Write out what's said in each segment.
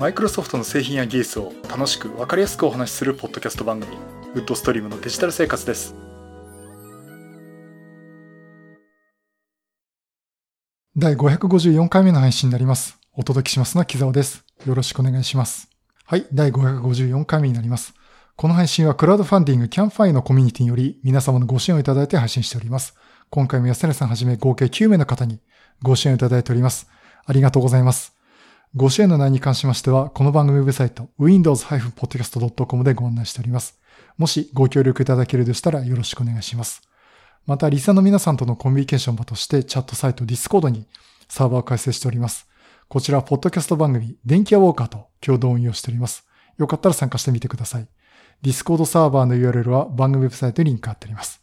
マイクロソフトの製品や技術を楽しく分かりやすくお話しするポッドキャスト番組ウッドストリームのデジタル生活です。第554回目の配信になります。お届けしますのは木沢です。よろしくお願いします。はい第554回目になります。この配信はクラウドファンディングキャンプファイヤーのコミュニティにより皆様のご支援をいただいて配信しております。今回も安根さんはじめ合計9名の方にご支援をいただいております。ありがとうございます。ご支援の内容に関しましては、この番組ウェブサイト、windows-podcast.com でご案内しております。もしご協力いただけるでしたらよろしくお願いします。また、リサの皆さんとのコミュニケーション場として、チャットサイト Discord にサーバーを開設しております。こちら、ポッドキャスト番組、電気屋ウォーカーと共同運用しております。よかったら参加してみてください。Discord サーバーの URL は番組ウェブサイトにリンク貼ってあります。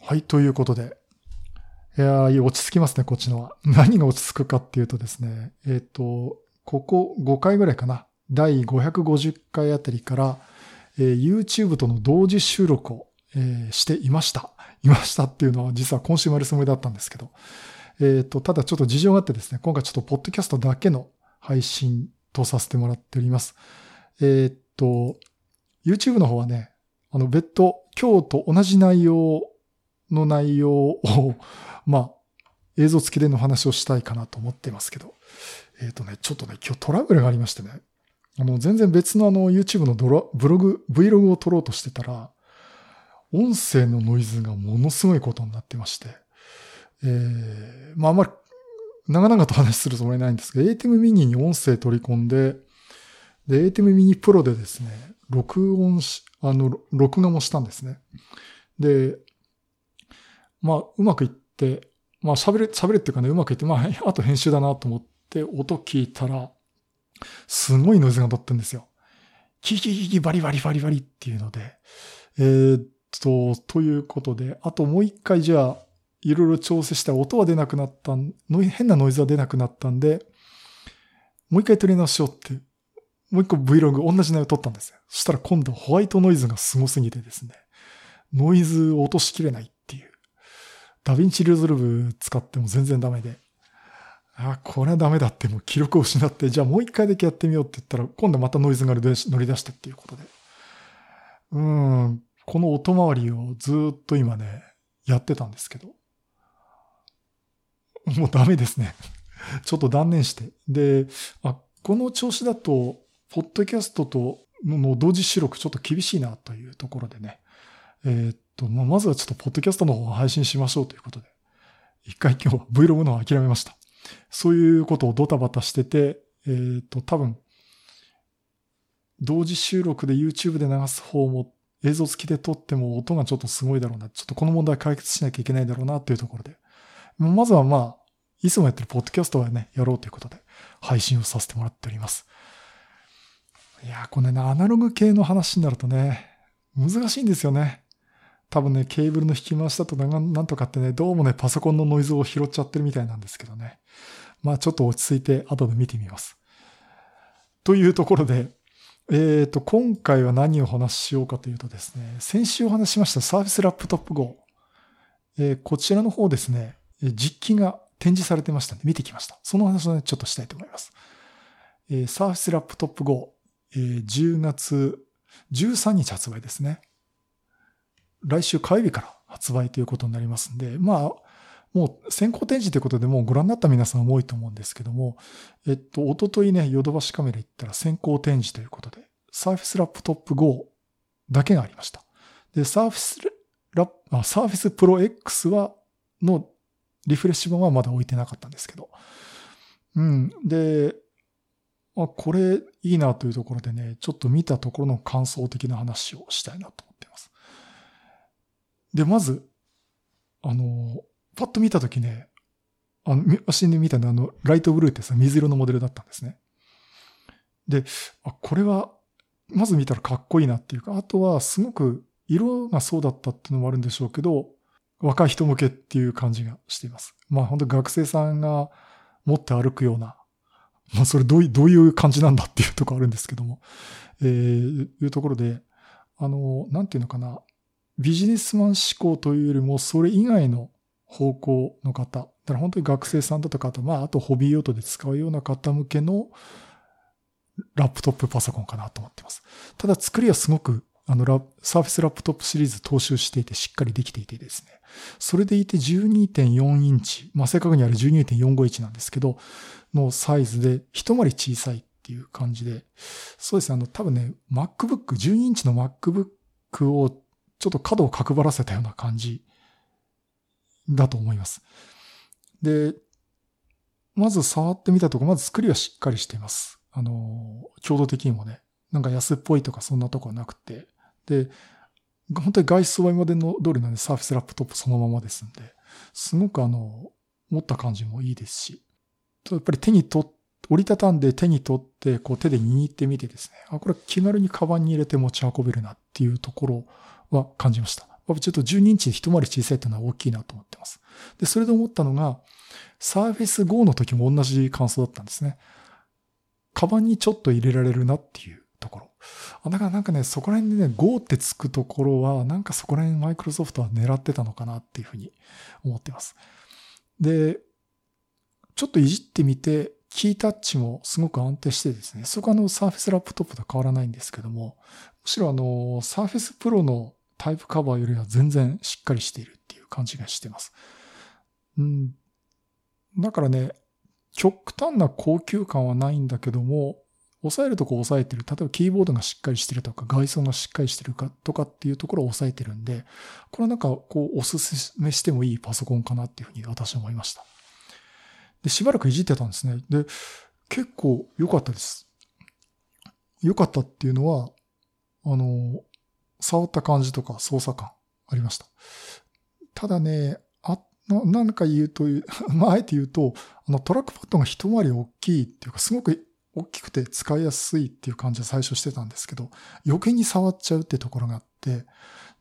はい、ということで、いやー、落ち着きますね、こっちのは。何が落ち着くかっていうとですね、えっ、ー、と、ここ5回ぐらいかな。第550回あたりから、えー、YouTube との同時収録を、えー、していました。いましたっていうのは実は今週もやるつもりだったんですけど。えっ、ー、と、ただちょっと事情があってですね、今回ちょっとポッドキャストだけの配信とさせてもらっております。えっ、と、YouTube の方はね、あの別途今日と同じ内容をの内容をまあ、映像付きでの話をしたいかなと思ってますけど、えっ、ー、とね、ちょっとね、今日トラブルがありましてね、あの、全然別のあの、YouTube のドラブログ、Vlog を撮ろうとしてたら、音声のノイズがものすごいことになってまして、えー、まあ、あんまり、長々と話するつもりないんですけど、ATEM mini に音声取り込んで、で、ATEM mini Pro でですね、録音し、あの、録画もしたんですね。で、まあ、うまくいって、まあ喋れ、喋れっていうかね、うまくいって、まあ、あと編集だなと思って音聞いたら、すごいノイズが鳴ってんですよ。キキキキバリバリバリバリっていうので、えー、っと、ということで、あともう一回じゃあ、いろいろ調整したら音は出なくなったん、変なノイズは出なくなったんで、もう一回撮り直しようって、もう一個 Vlog 同じ内容撮ったんですよ。そしたら今度ホワイトノイズがすごすぎてですね、ノイズを落としきれない。ダヴィンチリゾルブ使っても全然ダメで、あ、これはダメだってもう気力を失って、じゃあもう一回だけやってみようって言ったら、今度またノイズが乗り出してっていうことで。うん、この音回りをずっと今ね、やってたんですけど。もうダメですね。ちょっと断念して。で、あ、この調子だと、ポッドキャストとの同時収録ちょっと厳しいなというところでね。えー、と、まあ、まずはちょっとポッドキャストの方を配信しましょうということで、一回今日は Vlog の方諦めました。そういうことをドタバタしてて、えっ、ー、と、多分、同時収録で YouTube で流す方も映像付きで撮っても音がちょっとすごいだろうな。ちょっとこの問題解決しなきゃいけないだろうなっていうところで。まずはまあ、いつもやってるポッドキャストはね、やろうということで配信をさせてもらっております。いやこれね、アナログ系の話になるとね、難しいんですよね。多分ね、ケーブルの引き回しだとなんとかってね、どうもね、パソコンのノイズを拾っちゃってるみたいなんですけどね。まあちょっと落ち着いて後で見てみます。というところで、えっ、ー、と、今回は何をお話ししようかというとですね、先週お話ししましたサーフィスラップトップ Go。えー、こちらの方ですね、実機が展示されてましたんで見てきました。その話をね、ちょっとしたいと思います。えー、サーフィスラップトップ Go、えー、10月13日発売ですね。来週火曜日から発売ということになりますんで、まあ、もう先行展示ということでもうご覧になった皆さん多いと思うんですけども、えっと、おとといね、ヨドバシカメラ行ったら先行展示ということで、サーフィスラップトップ GO だけがありました。で、サーフィスラップ、サーフィスプロ X は、のリフレッシュ版はまだ置いてなかったんですけど。うん。で、あ、これいいなというところでね、ちょっと見たところの感想的な話をしたいなと思っています。で、まず、あの、パッと見たときね、あの、足で見たのあの、ライトブルーってさ、水色のモデルだったんですね。で、あ、これは、まず見たらかっこいいなっていうか、あとはすごく色がそうだったっていうのもあるんでしょうけど、若い人向けっていう感じがしています。まあ本当学生さんが持って歩くような、まあそれどういう、どういう感じなんだっていうとこあるんですけども、えー、いうところで、あの、なんていうのかな、ビジネスマン思考というよりも、それ以外の方向の方だから本当に学生さんだとか、あと、まあ、あとホビー用途で使うような方向けのラップトップパソコンかなと思っています。ただ作りはすごく、あの、サーフェスラップトップシリーズ踏襲していてしっかりできていてですね。それでいて12.4インチ、まあ、正確にあれ12.45インチなんですけど、のサイズで一回り小さいっていう感じで、そうですね、あの、多分ね、MacBook、12インチの MacBook をちょっと角を角張らせたような感じだと思います。で、まず触ってみたところ、まず作りはしっかりしています。あの、強度的にもね、なんか安っぽいとかそんなとこはなくて、で、本当に外装は今までの通りなんで、サーフェスラップトップそのままですんで、すごくあの、持った感じもいいですし、やっぱり手に取って折りたたんで手に取って、こう手で握ってみてですね、あ、これ気軽にカバンに入れて持ち運べるなっていうところは感じました。ちょっと12インチで一回り小さいっていうのは大きいなと思ってます。で、それで思ったのが、サーフェス GO の時も同じ感想だったんですね。カバンにちょっと入れられるなっていうところ。あだからなんかね、そこら辺でね、Go ってつくところは、なんかそこら辺マイクロソフトは狙ってたのかなっていうふうに思ってます。で、ちょっといじってみて、キータッチもすごく安定してですね、そこはあの、サーフェスラップトップと変わらないんですけども、むしろあの、サーフェスプロのタイプカバーよりは全然しっかりしているっていう感じがしてます。うん。だからね、極端な高級感はないんだけども、押さえるとこ押さえてる。例えばキーボードがしっかりしてるとか、外装がしっかりしてるかとかっていうところを押さえてるんで、これはなんかこうおすすめしてもいいパソコンかなっていうふうに私は思いました。で、しばらくいじってたんですね。で、結構良かったです。良かったっていうのは、あの、触った感じとか操作感ありました。ただね、あ、な、なんか言うと、まあ、あえて言うと、あの、トラックパッドが一回り大きいっていうか、すごく大きくて使いやすいっていう感じは最初してたんですけど、余計に触っちゃうってところがあって、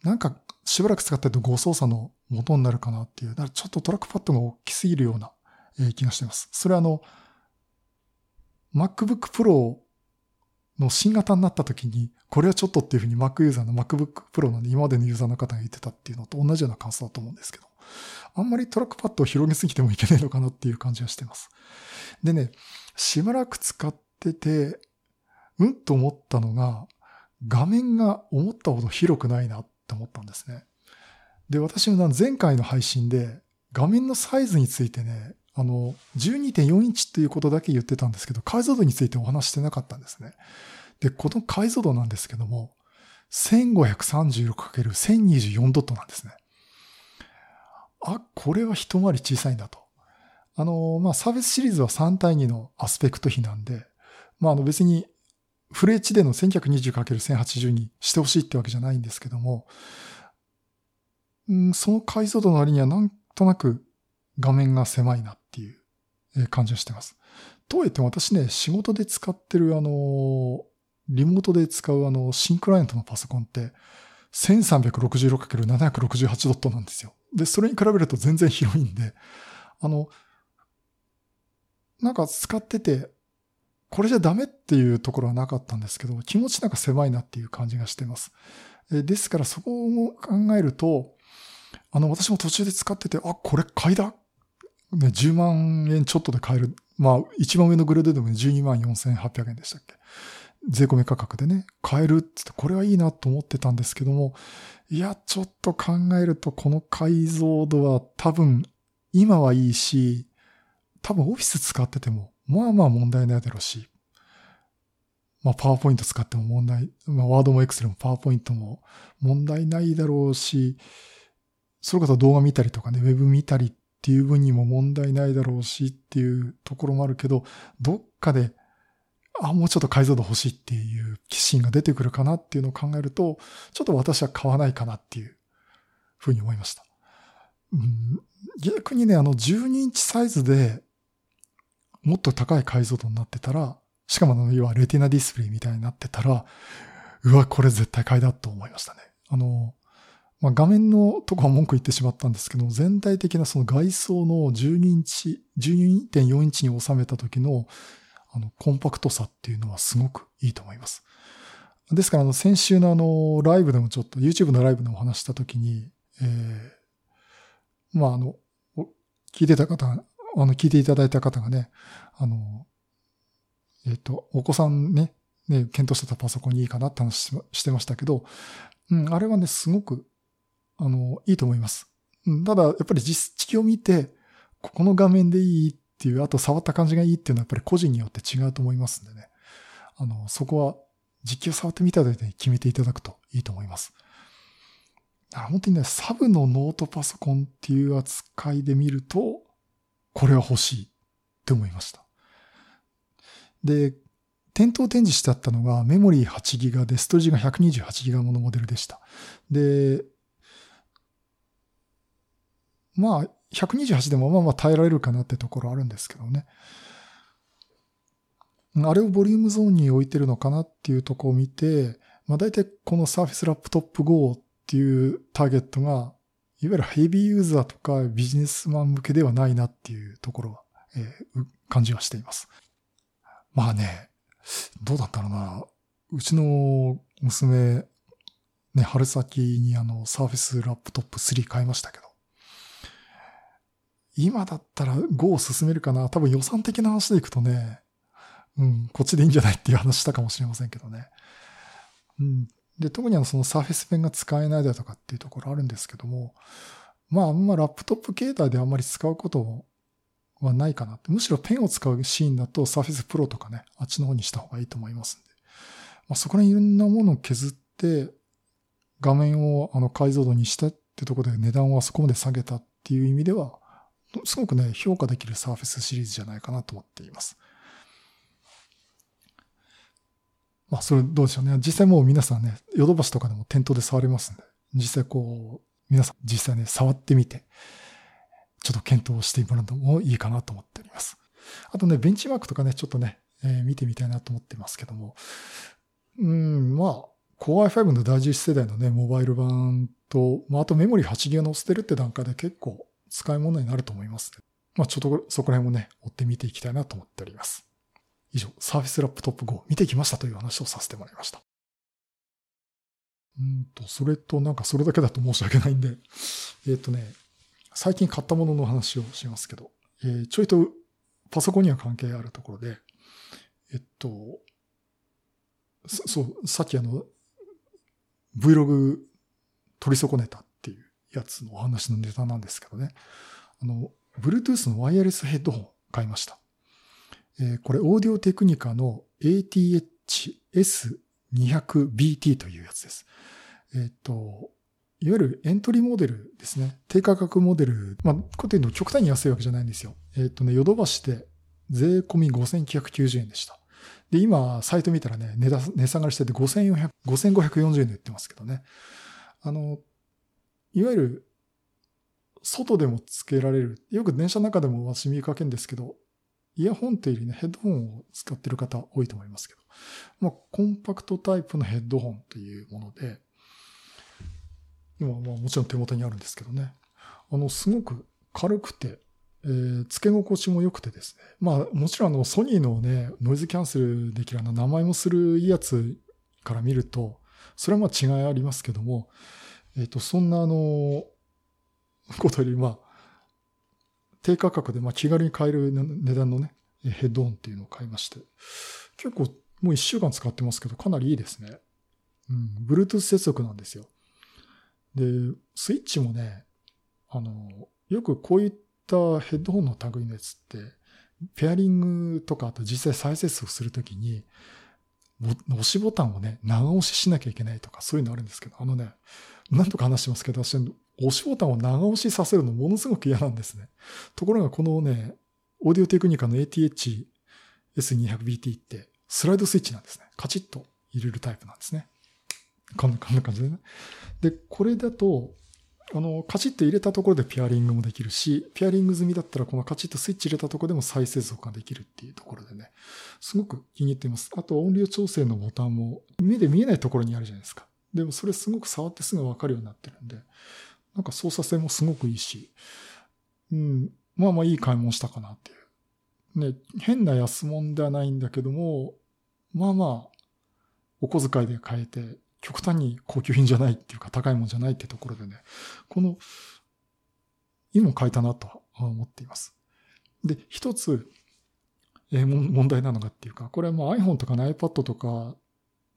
なんかしばらく使ってると誤操作の元になるかなっていう、だからちょっとトラックパッドが大きすぎるような、気がしています。それはあの、MacBook Pro の新型になった時に、これはちょっとっていうふうに Mac ユーザーの MacBook Pro の、今までのユーザーの方が言ってたっていうのと同じような感想だと思うんですけど、あんまりトラックパッドを広げすぎてもいけないのかなっていう感じがしてます。でね、しばらく使ってて、うんと思ったのが、画面が思ったほど広くないなって思ったんですね。で、私も前回の配信で画面のサイズについてね、あの、12.4インチっていうことだけ言ってたんですけど、解像度についてお話してなかったんですね。で、この解像度なんですけども、1536×1024 ドットなんですね。あ、これは一回り小さいんだと。あの、まあ、サービスシリーズは3対2のアスペクト比なんで、まあ、あの別にフル HD の 1920×1080 にしてほしいってわけじゃないんですけども、うん、その解像度の割にはなんとなく画面が狭いなっていう感じがしてます。とはいっても私ね、仕事で使ってるあの、リモートで使うあの、新クライアントのパソコンって、1366×768 ドットなんですよ。で、それに比べると全然広いんで、あの、なんか使ってて、これじゃダメっていうところはなかったんですけど、気持ちなんか狭いなっていう感じがしてます。ですからそこを考えると、あの、私も途中で使ってて、あ、これ買いだ。ね、10万円ちょっとで買える。まあ、一番上のグレードでも12万4800円でしたっけ。税込み価格でね、買えるって言って、これはいいなと思ってたんですけども、いや、ちょっと考えると、この解像度は多分、今はいいし、多分オフィス使ってても、まあまあ問題ないだろうし、まあパワーポイント使っても問題、まあワードもエクセルもパワーポイントも問題ないだろうし、それこそ動画見たりとかね、ウェブ見たりっていう分にも問題ないだろうしっていうところもあるけど、どっかであ、もうちょっと解像度欲しいっていう気心が出てくるかなっていうのを考えると、ちょっと私は買わないかなっていうふうに思いました。うん、逆にね、あの12インチサイズでもっと高い解像度になってたら、しかもあの、要はレティナディスプレイみたいになってたら、うわ、これ絶対買いだと思いましたね。あの、まあ、画面のとこは文句言ってしまったんですけど、全体的なその外装の12インチ、12.4インチに収めた時のあの、コンパクトさっていうのはすごくいいと思います。ですから、あの、先週のあの、ライブでもちょっと、YouTube のライブでもお話したときに、えー、まあ、あの、聞いてた方、あの、聞いていただいた方がね、あの、えっ、と、お子さんね、ね、検討してたパソコンにいいかなって話してましたけど、うん、あれはね、すごく、あの、いいと思います。ただ、やっぱり実機を見て、ここの画面でいいっていう、あと触った感じがいいっていうのはやっぱり個人によって違うと思いますんでね。あの、そこは実機を触ってみたで決めていただくといいと思います。本当にね、サブのノートパソコンっていう扱いで見ると、これは欲しいって思いました。で、店頭展示してあったのがメモリー 8GB でストレージが 128GB ものモデルでした。で、まあ、128でもまあまあ耐えられるかなってところあるんですけどね。あれをボリュームゾーンに置いてるのかなっていうとこを見て、まあ大体この Surface Laptop Go っていうターゲットが、いわゆるヘビーユーザーとかビジネスマン向けではないなっていうところは、えー、感じはしています。まあね、どうだったろうな。うちの娘、ね、春先にあの、サーフェスラップトップ3買いましたけど。今だったら Go を進めるかな多分予算的な話でいくとね、うん、こっちでいいんじゃないっていう話したかもしれませんけどね。うん。で、特にあの、そのサーフェスペンが使えないだとかっていうところあるんですけども、まあ、あんまラップトップ携帯であんまり使うことはないかなって。むしろペンを使うシーンだと Surface Pro とかね、あっちの方にした方がいいと思いますんで。まあ、そこら辺いろんなものを削って、画面をあの解像度にしたってところで値段をあそこまで下げたっていう意味では、すごくね、評価できる Surface シリーズじゃないかなと思っています。まあ、それどうでしょうね。実際もう皆さんね、ヨドバシとかでも店頭で触れますんで、実際こう、皆さん実際ね、触ってみて、ちょっと検討してもらうのもいいかなと思っております。あとね、ベンチマークとかね、ちょっとね、えー、見てみたいなと思ってますけども、うん、まあ、Core i5 の第11世代のね、モバイル版と、まあ、あとメモリ 8GB 載せてるって段階で結構使い物になると思います。まあ、ちょっとそこら辺もね、追って見ていきたいなと思っております。以上、サーフィスラップトップ5見てきましたという話をさせてもらいました。うんと、それとなんかそれだけだと申し訳ないんで、えっ、ー、とね、最近買ったものの話をしますけど、えー、ちょいとパソコンには関係あるところで、えっと、そう、さっきあの、Vlog 取り損ねたっやつのお話のネタなんですけどね。あの、Bluetooth のワイヤレスヘッドホン買いました。えー、これ、オーディオテクニカの ATH-S200BT というやつです。えっ、ー、と、いわゆるエントリーモデルですね。低価格モデル。まあ、こういうの極端に安いわけじゃないんですよ。えっ、ー、とね、ヨドバシで税込み5990円でした。で、今、サイト見たらね、値下がりしてて5400、5540円で売ってますけどね。あの、いわゆる、外でも付けられる。よく電車の中でも私見かけるんですけど、イヤホンというよりね、ヘッドホンを使ってる方多いと思いますけど、まあ、コンパクトタイプのヘッドホンというもので、今、まあもちろん手元にあるんですけどね。あの、すごく軽くて、えー、付け心地も良くてですね。まあ、もちろんあの、ソニーのね、ノイズキャンセルできるあの、名前もするいいやつから見ると、それはまあ違いありますけども、えっ、ー、と、そんなあの、ことより、まあ、低価格でまあ気軽に買える値段のね、ヘッドホンっていうのを買いまして、結構もう一週間使ってますけど、かなりいいですね。うん、Bluetooth 接続なんですよ。で、スイッチもね、あの、よくこういったヘッドホンの類のやつって、ペアリングとか、あと実際再接続するときに、押しボタンをね、長押ししなきゃいけないとか、そういうのあるんですけど、あのね、何とか話してますけど、私、押しボタンを長押しさせるのものすごく嫌なんですね。ところがこのね、オーディオテクニカの ATH-S200BT って、スライドスイッチなんですね。カチッと入れるタイプなんですね。こんな感じでね。で、これだと、あの、カチッと入れたところでピアリングもできるし、ピアリング済みだったらこのカチッとスイッチ入れたところでも再接続ができるっていうところでね、すごく気に入っています。あと音量調整のボタンも目で見えないところにあるじゃないですか。でもそれすごく触ってすぐわかるようになってるんで、なんか操作性もすごくいいし、うん、まあまあいい買い物したかなっていう。ね、変な安物ではないんだけども、まあまあ、お小遣いで買えて、極端に高級品じゃないっていうか高いもんじゃないってところでね、この、今買えたなと思っています。で、一つ、えーも問題なのがっていうか、これはもう iPhone とかの iPad とか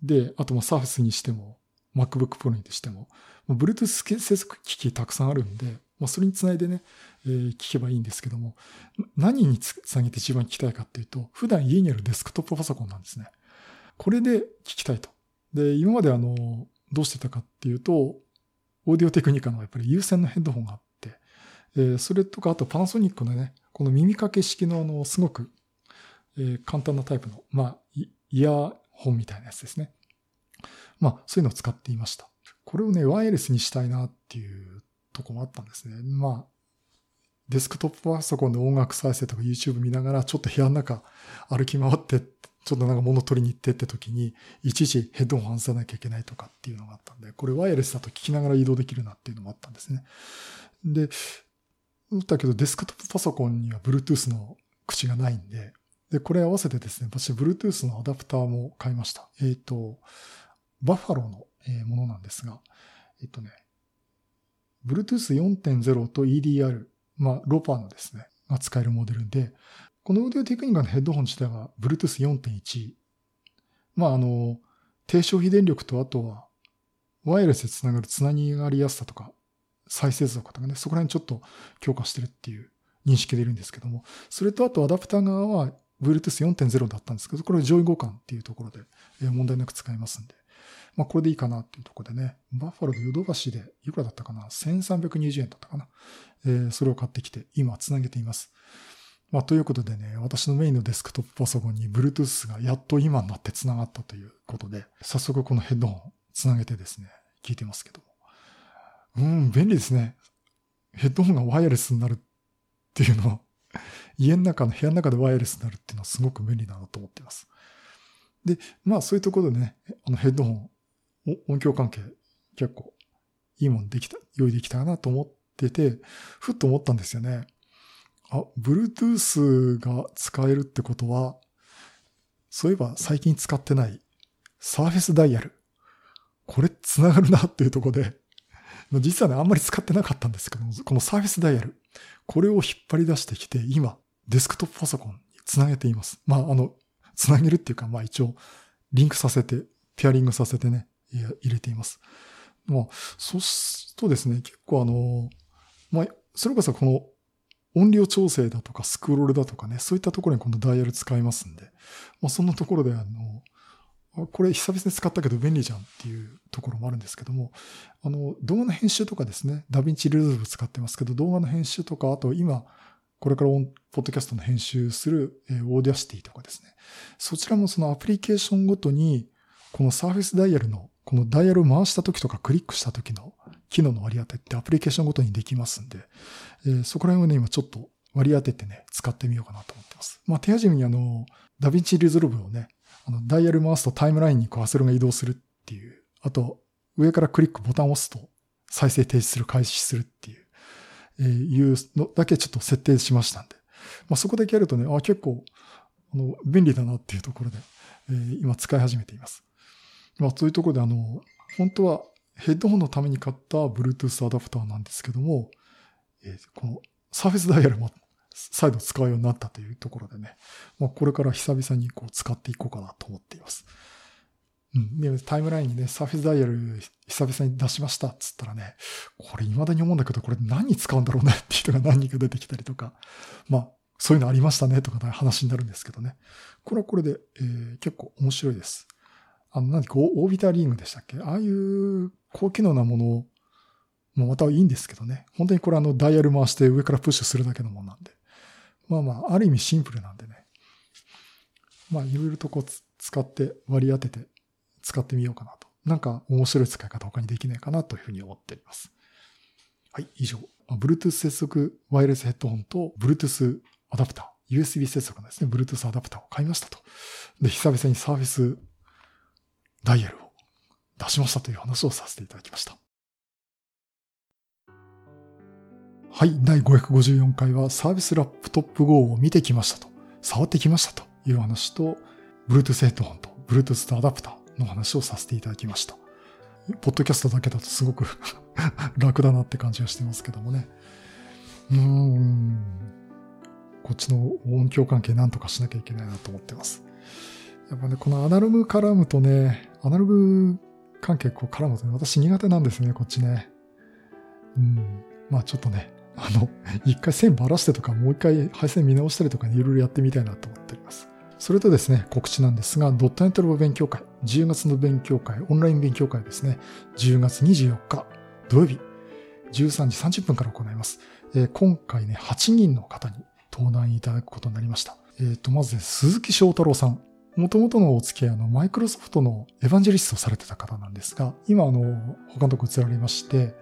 で、あとも Surface にしても、MacBook Pro にしても、もう Bluetooth 接続機器たくさんあるんで、まあ、それにつないでね、えー聞けばいいんですけども、何につなげて一番聞きたいかっていうと、普段家にあるデスクトップパソコンなんですね。これで聞きたいと。で、今まであの、どうしてたかっていうと、オーディオテクニカのやっぱり有線のヘッドホンがあって、えーそれとか、あとパナソニックのね、この耳掛け式のあの、すごく、えー簡単なタイプの、まあ、イイヤホンみたいなやつですね。まあ、そういうのを使っていました。これをね、ワイヤレスにしたいなっていうとこもあったんですね。まあ、デスクトップパソコンで音楽再生とか YouTube 見ながら、ちょっと部屋の中歩き回って、ちょっとなんか物取りに行ってって時に、いちいちヘッドホン外さなきゃいけないとかっていうのがあったんで、これワイヤレスだと聞きながら移動できるなっていうのもあったんですね。で、だけどデスクトップパソコンには Bluetooth の口がないんで、で、これ合わせてですね、私 Bluetooth のアダプターも買いました。えっ、と、バッファローのものなんですが、えっとね、Bluetooth 4.0と EDR、まあ、ローパーのですね、が使えるモデルで、このオーディオテクニカのヘッドホン自体は Bluetooth 4.1。まあ、あの、低消費電力とあとは、ワイヤレスでつながるつなぎがりやすさとか、再生速とかね、そこら辺ちょっと強化してるっていう認識でいるんですけども、それとあとアダプター側は Bluetooth 4.0だったんですけど、これ上位互換っていうところで問題なく使えますんで、まあこれでいいかなっていうところでね、バッファローでヨドバシでいくらだったかな ?1320 円だったかな？えーそれを買ってきて今つなげています。まあということでね、私のメインのデスクトップパソコンに Bluetooth がやっと今になってつながったということで、早速このヘッドホンつなげてですね、聞いてますけども。うん、便利ですね。ヘッドホンがワイヤレスになるっていうのは、家の中の部屋の中でワイヤレスになるっていうのはすごく便利だなと思っています。で、まあそういうところでね、あのヘッドホン、音響関係結構いいもんできた、用意できたかなと思ってて、ふっと思ったんですよね。あ、Bluetooth が使えるってことは、そういえば最近使ってないサーフェスダイヤル。これ繋がるなっていうとこで、実はね、あんまり使ってなかったんですけど、このサーフェスダイヤル。これを引っ張り出してきて、今、デスクトップパソコンにつなげています。まあ、あの、つなげるっていうか、まあ一応、リンクさせて、ペアリングさせてね、入れています。まあ、そうするとですね、結構あの、まあ、それこそこの音量調整だとかスクロールだとかね、そういったところにこのダイヤル使いますんで、まあそんなところであの、これ久々に使ったけど便利じゃんっていうところもあるんですけども、あの、動画の編集とかですね、ダヴィンチリゾルブ使ってますけど、動画の編集とか、あと今、これからオンポッドキャストの編集する、えー Audacity とかですね。そちらもそのアプリケーションごとに、このサーフェスダイヤルの、このダイヤルを回した時とかクリックした時の機能の割り当てってアプリケーションごとにできますんで、えーそこら辺をね、今ちょっと割り当ててね、使ってみようかなと思ってます。まあ手始めにあの、ダヴィンチリゾルブをね、あの、ダイヤル回すとタイムラインにこうアセロが移動するっていう、あと、上からクリックボタンを押すと再生停止する、開始するっていう、えーいうのだけちょっと設定しましたんで。まあそこだけやるとね、あ、結構、あの、便利だなっていうところで、えー今使い始めています。まあそういうところであの、本当はヘッドホンのために買った Bluetooth アダプターなんですけども、えこのサーフェスダイヤルも再度使うようになったというところでね、まあ、これから久々にこう使っていこうかなと思っています。うん。で、タイムラインにね、サーフェスダイヤル久々に出しましたっつったらね、これ未だに思うんだけど、これ何に使うんだろうねって人が何人か出てきたりとか、まあ、そういうのありましたねとかね話になるんですけどね。これはこれで、えー結構面白いです。あの、何かオービターリングでしたっけ？ああいう高機能なものもまたいいんですけどね。本当にこれあのダイヤル回して上からプッシュするだけのものなんで。まあまあ、ある意味シンプルなんでね。まあ、いろいろとこう使って割り当てて使ってみようかなと。なんか面白い使い方他にできないかなというふうに思っております。はい、以上。Bluetooth 接続ワイヤレスヘッドホンと Bluetooth アダプター、USB 接続のですね、Bluetooth アダプターを買いましたと。で、久々にサーフェスダイヤルを出しましたという話をさせていただきました。はい、第554回はサービスラップトップ GO を見てきましたと、触ってきましたという話と、Bluetooth ヘッドホンと Bluetooth とアダプターの話をさせていただきました。ポッドキャストだけだとすごく楽だなって感じがしてますけどもね。うん。こっちの音響関係なんとかしなきゃいけないなと思ってます。やっぱね、このアナログ絡むとね、アナログ関係こう絡むとね、私苦手なんですね、こっちね。うん。まあちょっとね、あの、一回線ばらしてとか、もう一回配線見直したりとかね、いろいろやってみたいなと思っております。それとですね、告知なんですが、ドットネットラボ勉強会、10月の勉強会、オンライン勉強会ですね、10月24日土曜日、13時30分から行います。えー今回ね、8人の方に登壇いただくことになりました。えっ、と、まずね、鈴木翔太郎さん。もともとのお付き合いあの、マイクロソフトのエヴァンジェリストをされてた方なんですが、今あの、他のとこ移られまして、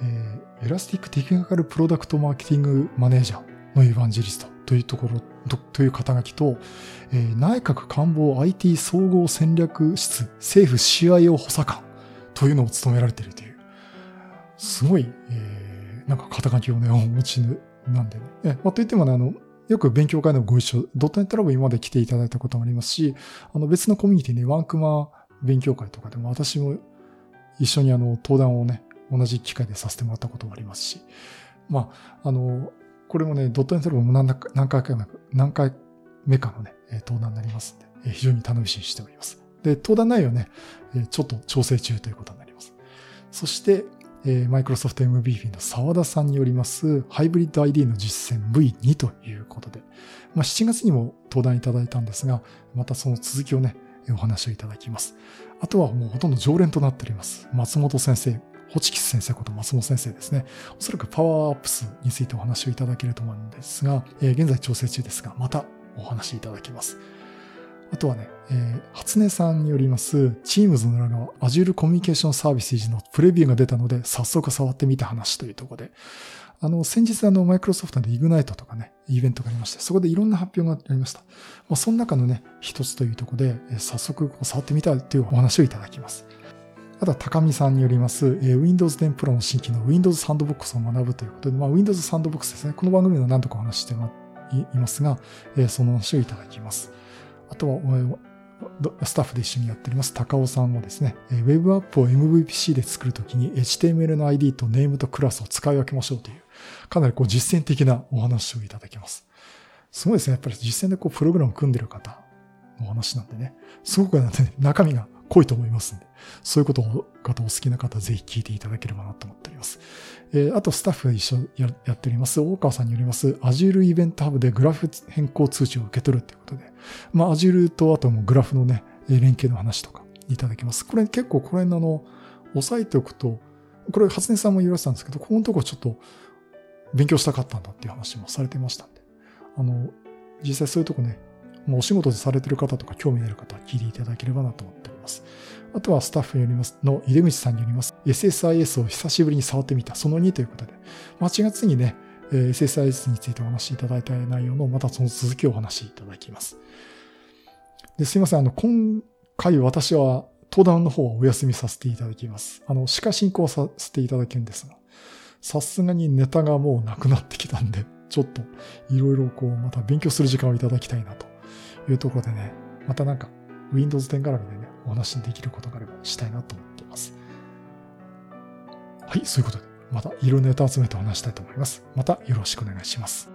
えーエラスティックテクニカルプロダクトマーケティングマネージャーのエヴァンジェリストというところ、とという肩書きと、えー内閣官房 IT 総合戦略室政府 CIO 補佐官というのを務められているという、すごい、えーなんか肩書きをね、お持ちなんでね。えまあ、といってもね、あの、よく勉強会でもご一緒、ドットネットラボ今まで来ていただいたこともありますし、あの別のコミュニティね、ワンクマ勉強会とかでも私も一緒にあの登壇をね、同じ機会でさせてもらったこともありますし、まあ、あの、これもね、ドットネットラボも何何回か何回目かのね、登壇になりますんで、非常に楽しみにしております。で、登壇内容ね、ちょっと調整中ということになります。そして、えー、マイクロソフト MVP の澤田さんによります、ハイブリッド ID の実践 V2 ということで、まあ、7月にも登壇いただいたんですが、またその続きをね、お話をいただきます。あとはもうほとんど常連となっております。松本先生、ホチキス先生こと松本先生ですね。おそらくパワーアップスについてお話をいただけると思うんですが、えー現在調整中ですが、またお話いただきます。あとはね、えー初音さんによります、Teams の裏側、Azure コミュニケーションサービスのプレビューが出たので、早速触ってみた話というところで、あの、先日あの、マイクロソフトで Ignite とかね、イベントがありまして、そこでいろんな発表がありました。まあ、その中のね、一つというところで、えー早速触ってみたというお話をいただきます。あとは高見さんによります、えー Windows 10 Pro の新規の Windows Sandbox を学ぶということで、まあ、Windows Sandbox ですね。この番組では何とかお話ししていいますが、えーその話をいただきます。あとは、スタッフで一緒にやっております高尾さんもですね、えーウェブアップを MVPC で作るときに HTML の ID とネームとクラスを使い分けましょうという、かなりこう実践的なお話をいただきます。すごいですね。やっぱり実践でこうプログラムを組んでる方のお話なんでね、すごくなんでね中身が濃いと思いますんで、そういうことを方お好きな方ぜひ聞いていただければなと思っております。えーあとスタッフで一緒ややっております、大川さんによります、Azure イベントハブでグラフ変更通知を受け取るということで、まあ Azure とあともグラフのね、連携の話とかいただきます。これ結構これのあの、押さえておくと、これ初音さんも言われてたんですけど、ここのとこちょっと勉強したかったんだっていう話もされてましたんで、あの、実際そういうとこね、もうお仕事でされてる方とか興味のある方は聞いていただければなと思ってます。あとはスタッフによりますの、井出口さんによります、SSIS を久しぶりに触ってみた、その2ということで、8月にね、SSIS についてお話しいただいた内容の、またその続きをお話しいただきます。ですいません、あの、今回私は登壇の方はお休みさせていただきます。あの、歯科進行させていただけんですが、さすがにネタがもうなくなってきたんで、ちょっといろいろこう、また勉強する時間をいただきたいなというところでね、またなんか Windows 10絡みでね、お話できることがあればしたいなと思っています。はい、そういうことで、またいろんなネタを集めてお話したいと思います。またよろしくお願いします。